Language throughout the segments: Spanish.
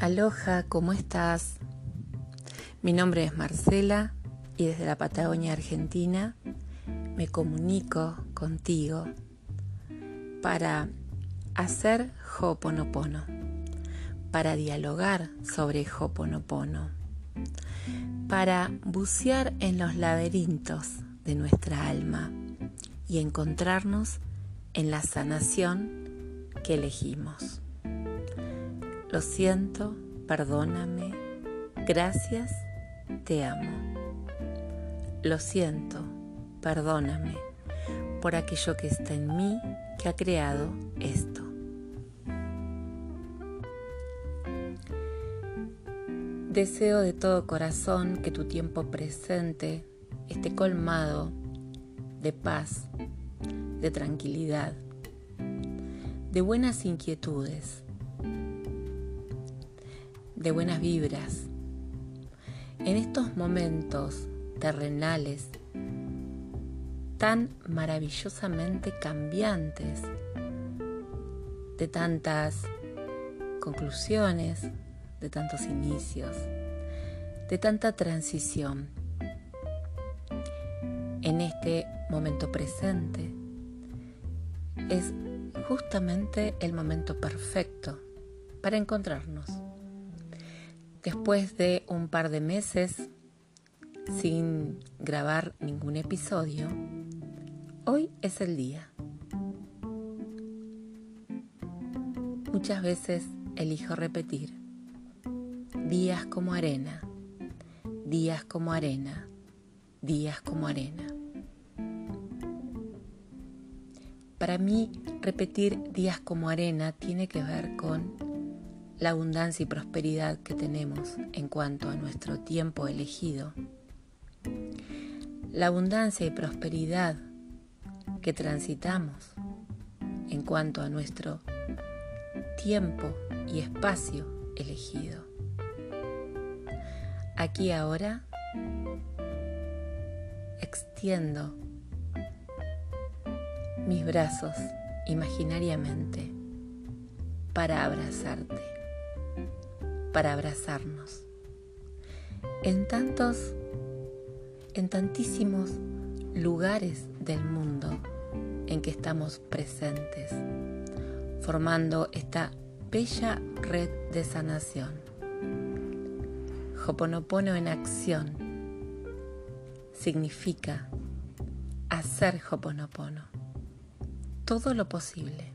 Aloha, ¿cómo estás? Mi nombre es Marcela y desde la Patagonia Argentina me comunico contigo para hacer Hoponopono, para dialogar sobre Hoponopono, para bucear en los laberintos de nuestra alma y encontrarnos en la sanación que elegimos. Lo siento, perdóname, gracias, te amo. Lo siento, perdóname por aquello que está en mí que ha creado esto. Deseo de todo corazón que tu tiempo presente esté colmado de paz, de tranquilidad, de buenas inquietudes, de buenas vibras. En estos momentos terrenales tan maravillosamente cambiantes, de tantas conclusiones, de tantos inicios, de tanta transición. En este momento presente es justamente el momento perfecto para encontrarnos. Después de un par de meses sin grabar ningún episodio, hoy es el día. Muchas veces elijo repetir, días como arena, días como arena, días como arena. Para mí, repetir días como arena tiene que ver con la abundancia y prosperidad que tenemos en cuanto a nuestro tiempo elegido, la abundancia y prosperidad que transitamos en cuanto a nuestro tiempo y espacio elegido. Aquí ahora extiendo mis brazos imaginariamente para abrazarte para abrazarnos. En tantos, en tantísimos lugares del mundo en que estamos presentes, formando esta bella red de sanación. Hoponopono en acción significa hacer Hoponopono, todo lo posible.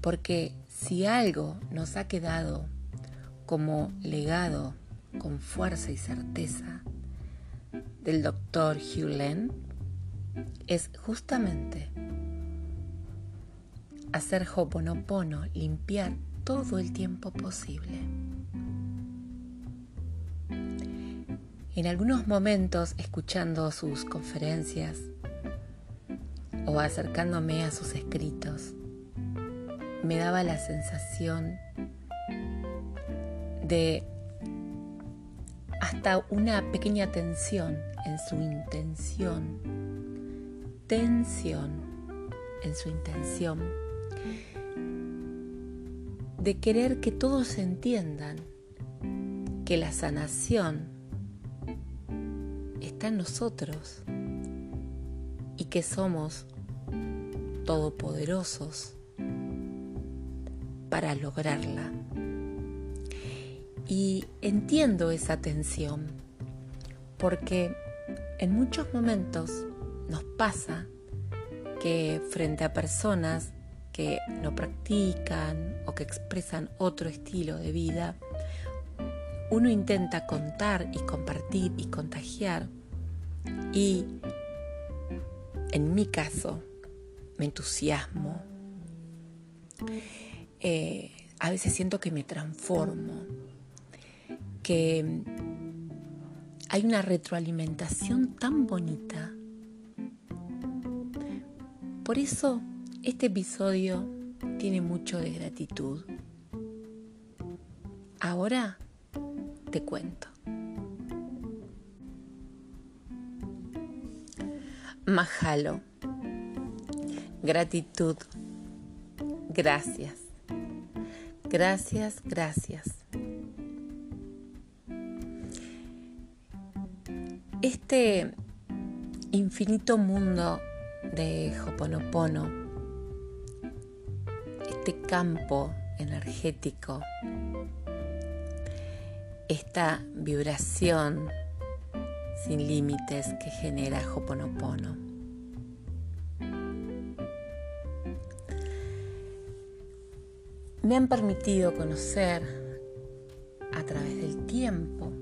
Porque si algo nos ha quedado como legado con fuerza y certeza del doctor Hugh Len es justamente hacer Hoponopono, limpiar todo el tiempo posible. En algunos momentos, escuchando sus conferencias o acercándome a sus escritos, me daba la sensación de hasta una pequeña tensión en su intención, tensión en su intención de querer que todos entiendan que la sanación está en nosotros y que somos todopoderosos para lograrla. Y entiendo esa tensión, porque en muchos momentos nos pasa que frente a personas que no practican o que expresan otro estilo de vida, uno intenta contar y compartir y contagiar. Y en mi caso me entusiasmo, eh, a veces siento que me transformo, que hay una retroalimentación tan bonita. Por eso este episodio tiene mucho de gratitud. Ahora te cuento. Majalo. Gratitud. Gracias. Gracias, gracias. Este infinito mundo de Hoponopono, este campo energético, esta vibración sin límites que genera Hoponopono. Me han permitido conocer a través del tiempo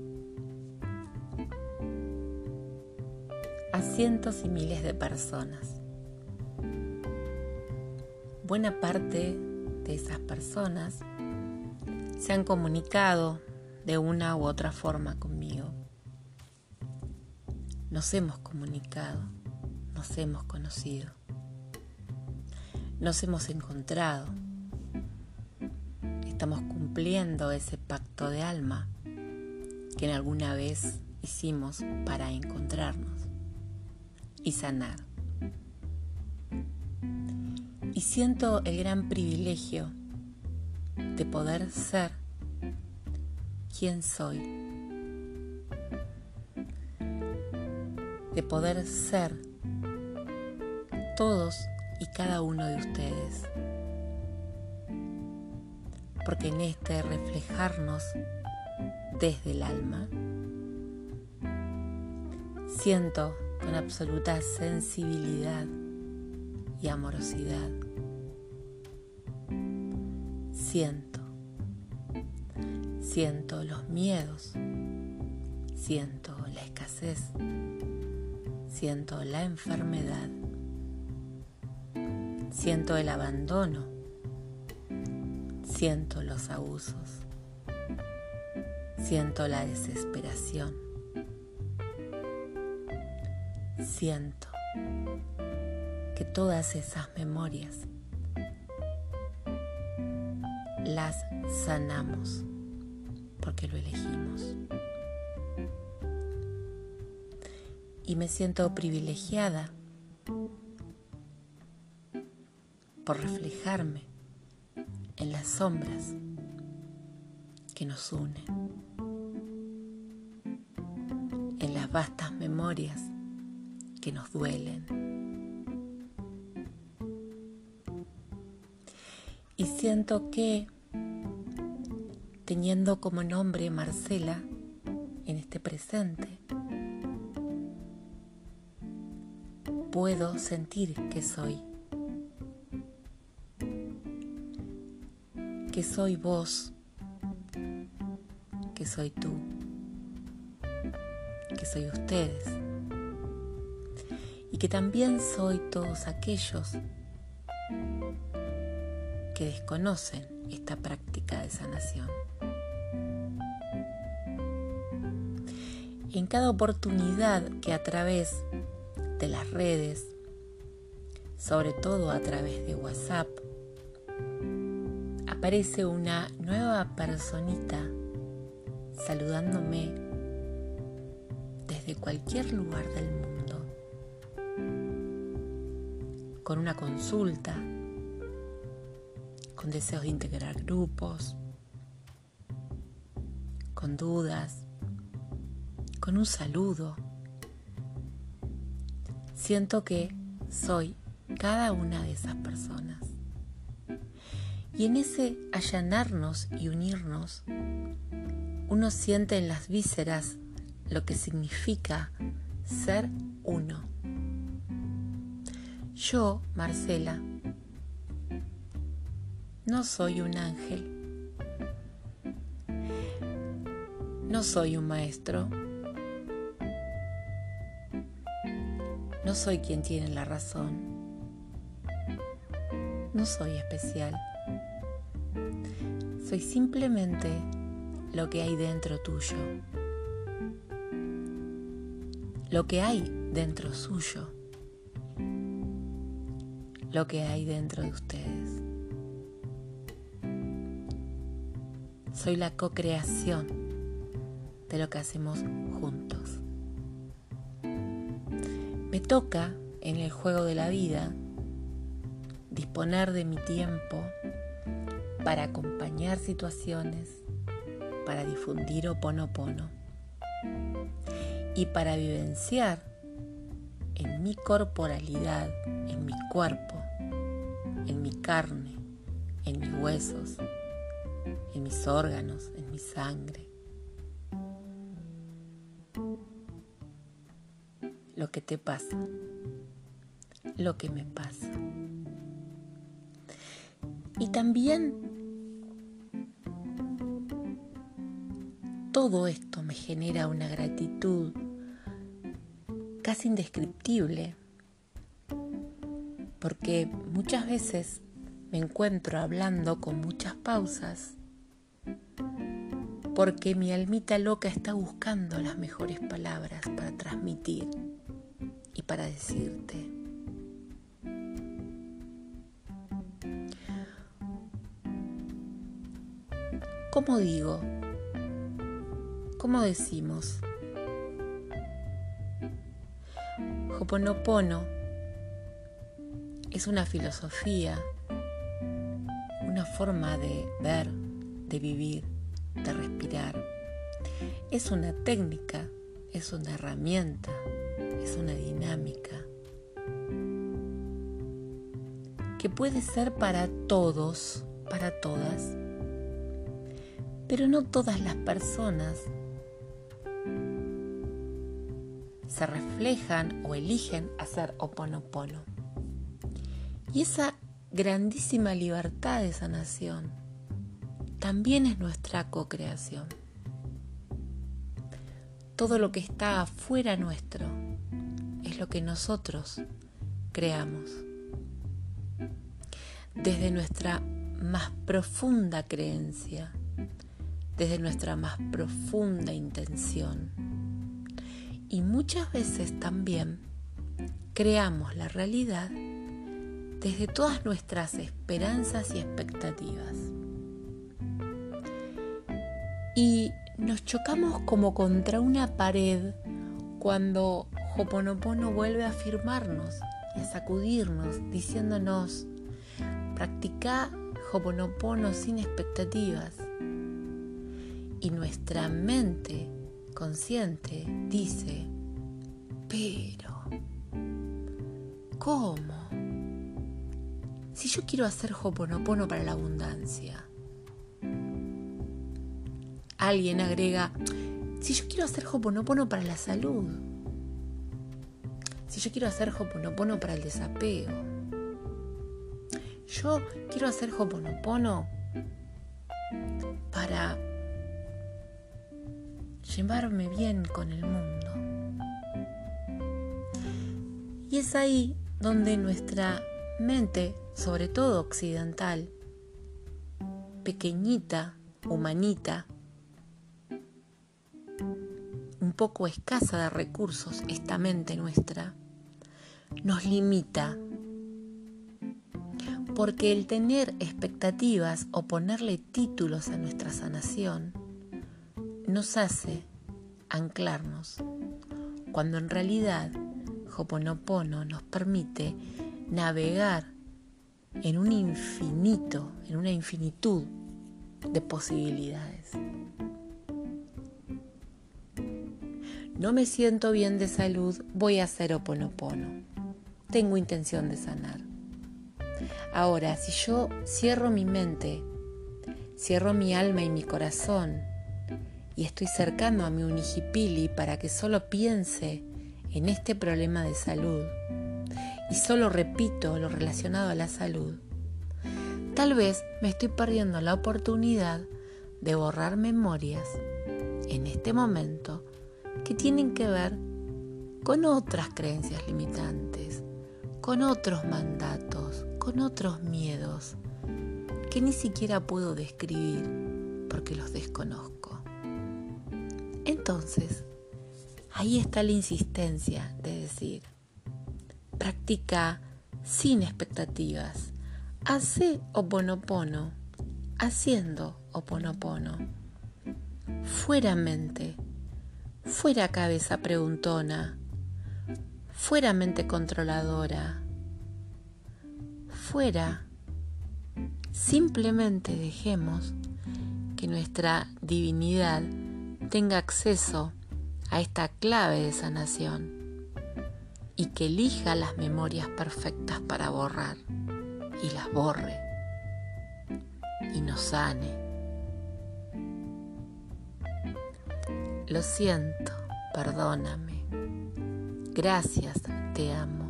cientos y miles de personas. Buena parte de esas personas se han comunicado de una u otra forma conmigo. Nos hemos comunicado, nos hemos conocido, nos hemos encontrado. Estamos cumpliendo ese pacto de alma que en alguna vez hicimos para encontrarnos y sanar. Y siento el gran privilegio de poder ser quien soy, de poder ser todos y cada uno de ustedes. Porque en este reflejarnos desde el alma, siento con absoluta sensibilidad y amorosidad. Siento, siento los miedos, siento la escasez, siento la enfermedad, siento el abandono, siento los abusos, siento la desesperación siento que todas esas memorias las sanamos porque lo elegimos. Y me siento privilegiada por reflejarme en las sombras que nos unen, en las vastas memorias que nos duelen. Y siento que, teniendo como nombre Marcela en este presente, puedo sentir que soy. Que soy vos, que soy tú, que soy ustedes que también soy todos aquellos que desconocen esta práctica de sanación. En cada oportunidad que a través de las redes, sobre todo a través de WhatsApp, aparece una nueva personita saludándome desde cualquier lugar del mundo con una consulta, con deseos de integrar grupos, con dudas, con un saludo. Siento que soy cada una de esas personas. Y en ese allanarnos y unirnos, uno siente en las vísceras lo que significa ser uno. Yo, Marcela, no soy un ángel. No soy un maestro. No soy quien tiene la razón. No soy especial. Soy simplemente lo que hay dentro tuyo. Lo que hay dentro suyo lo que hay dentro de ustedes. Soy la co-creación de lo que hacemos juntos. Me toca en el juego de la vida disponer de mi tiempo para acompañar situaciones, para difundir oponopono y para vivenciar en mi corporalidad, en mi cuerpo, en mi carne, en mis huesos, en mis órganos, en mi sangre. Lo que te pasa, lo que me pasa. Y también todo esto me genera una gratitud casi indescriptible, porque muchas veces me encuentro hablando con muchas pausas, porque mi almita loca está buscando las mejores palabras para transmitir y para decirte. ¿Cómo digo? ¿Cómo decimos? Hoponopono es una filosofía, una forma de ver, de vivir, de respirar. Es una técnica, es una herramienta, es una dinámica que puede ser para todos, para todas, pero no todas las personas se reflejan o eligen hacer oponopono. Y esa grandísima libertad de sanación también es nuestra co-creación. Todo lo que está afuera nuestro es lo que nosotros creamos. Desde nuestra más profunda creencia, desde nuestra más profunda intención. Y muchas veces también creamos la realidad desde todas nuestras esperanzas y expectativas. Y nos chocamos como contra una pared cuando Hoponopono vuelve a afirmarnos y a sacudirnos diciéndonos, practica Hoponopono sin expectativas y nuestra mente consciente dice, pero, ¿cómo? Si yo quiero hacer Hoponopono para la abundancia, alguien agrega, si yo quiero hacer Hoponopono para la salud, si yo quiero hacer Hoponopono para el desapego, yo quiero hacer Hoponopono para llevarme bien con el mundo. Y es ahí donde nuestra mente, sobre todo occidental, pequeñita, humanita, un poco escasa de recursos, esta mente nuestra, nos limita. Porque el tener expectativas o ponerle títulos a nuestra sanación nos hace anclarnos, cuando en realidad Hoponopono nos permite navegar en un infinito, en una infinitud de posibilidades. No me siento bien de salud, voy a hacer Hoponopono. Tengo intención de sanar. Ahora, si yo cierro mi mente, cierro mi alma y mi corazón y estoy cercando a mi unijipili para que solo piense en este problema de salud y solo repito lo relacionado a la salud, tal vez me estoy perdiendo la oportunidad de borrar memorias en este momento que tienen que ver con otras creencias limitantes, con otros mandatos, con otros miedos que ni siquiera puedo describir porque los desconozco. Entonces, ahí está la insistencia de decir, practica sin expectativas, hace oponopono, haciendo oponopono. Fuera mente, fuera cabeza preguntona, fuera mente controladora, fuera simplemente dejemos que nuestra divinidad tenga acceso a esta clave de sanación y que elija las memorias perfectas para borrar y las borre y nos sane. Lo siento, perdóname. Gracias, te amo.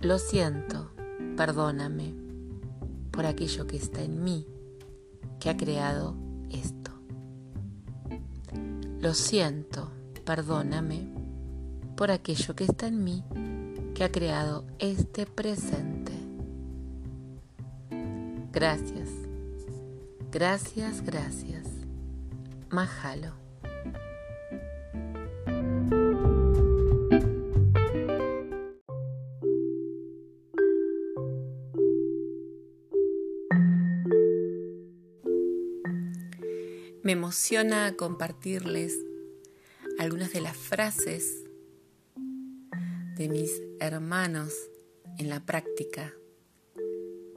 Lo siento, perdóname por aquello que está en mí que ha creado esto. Lo siento, perdóname por aquello que está en mí que ha creado este presente. Gracias, gracias, gracias. Mahalo. Me emociona compartirles algunas de las frases de mis hermanos en la práctica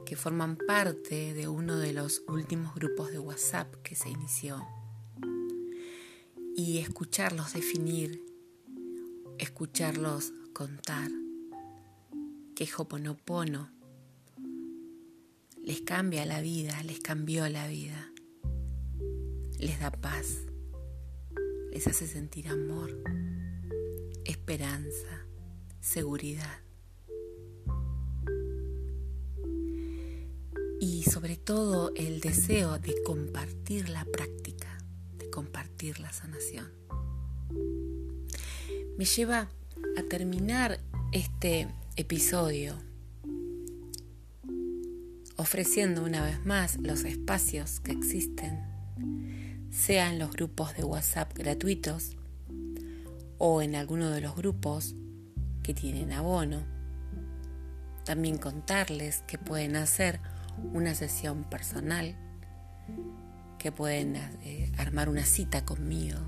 que forman parte de uno de los últimos grupos de WhatsApp que se inició. Y escucharlos definir, escucharlos contar que Hoponopono les cambia la vida, les cambió la vida les da paz, les hace sentir amor, esperanza, seguridad. Y sobre todo el deseo de compartir la práctica, de compartir la sanación. Me lleva a terminar este episodio ofreciendo una vez más los espacios que existen sean los grupos de WhatsApp gratuitos o en alguno de los grupos que tienen abono. También contarles que pueden hacer una sesión personal, que pueden eh, armar una cita conmigo,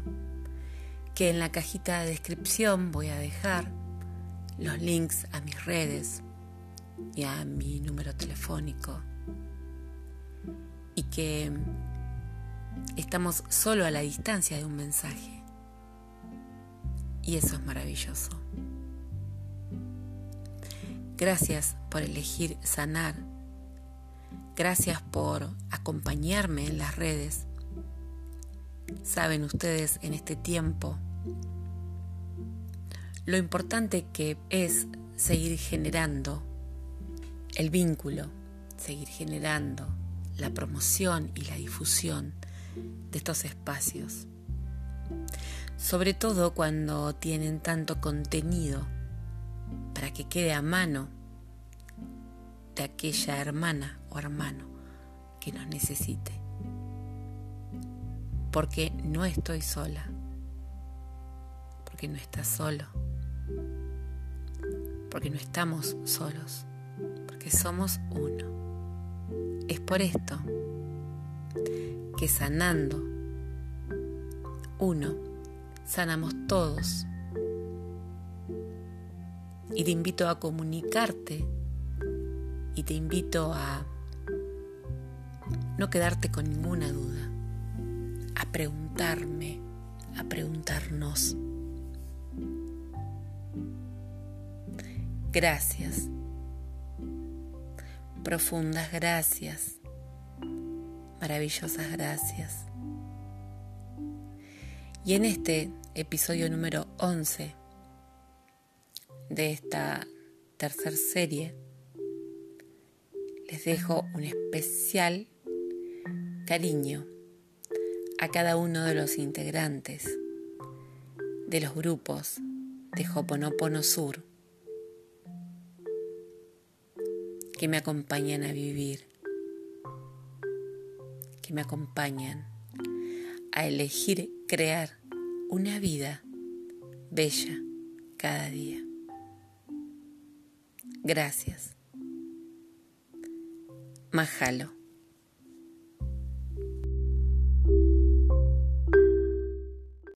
que en la cajita de descripción voy a dejar los links a mis redes y a mi número telefónico y que Estamos solo a la distancia de un mensaje. Y eso es maravilloso. Gracias por elegir sanar. Gracias por acompañarme en las redes. Saben ustedes en este tiempo lo importante que es seguir generando el vínculo, seguir generando la promoción y la difusión de estos espacios. Sobre todo cuando tienen tanto contenido para que quede a mano de aquella hermana o hermano que nos necesite. Porque no estoy sola, porque no estás solo, porque no estamos solos, porque somos uno. Es por esto que sanando uno, sanamos todos. Y te invito a comunicarte y te invito a no quedarte con ninguna duda, a preguntarme, a preguntarnos. Gracias, profundas gracias maravillosas gracias. Y en este episodio número 11 de esta tercera serie, les dejo un especial cariño a cada uno de los integrantes de los grupos de Hoponopono Sur que me acompañan a vivir que me acompañan a elegir crear una vida bella cada día. Gracias. Mahalo.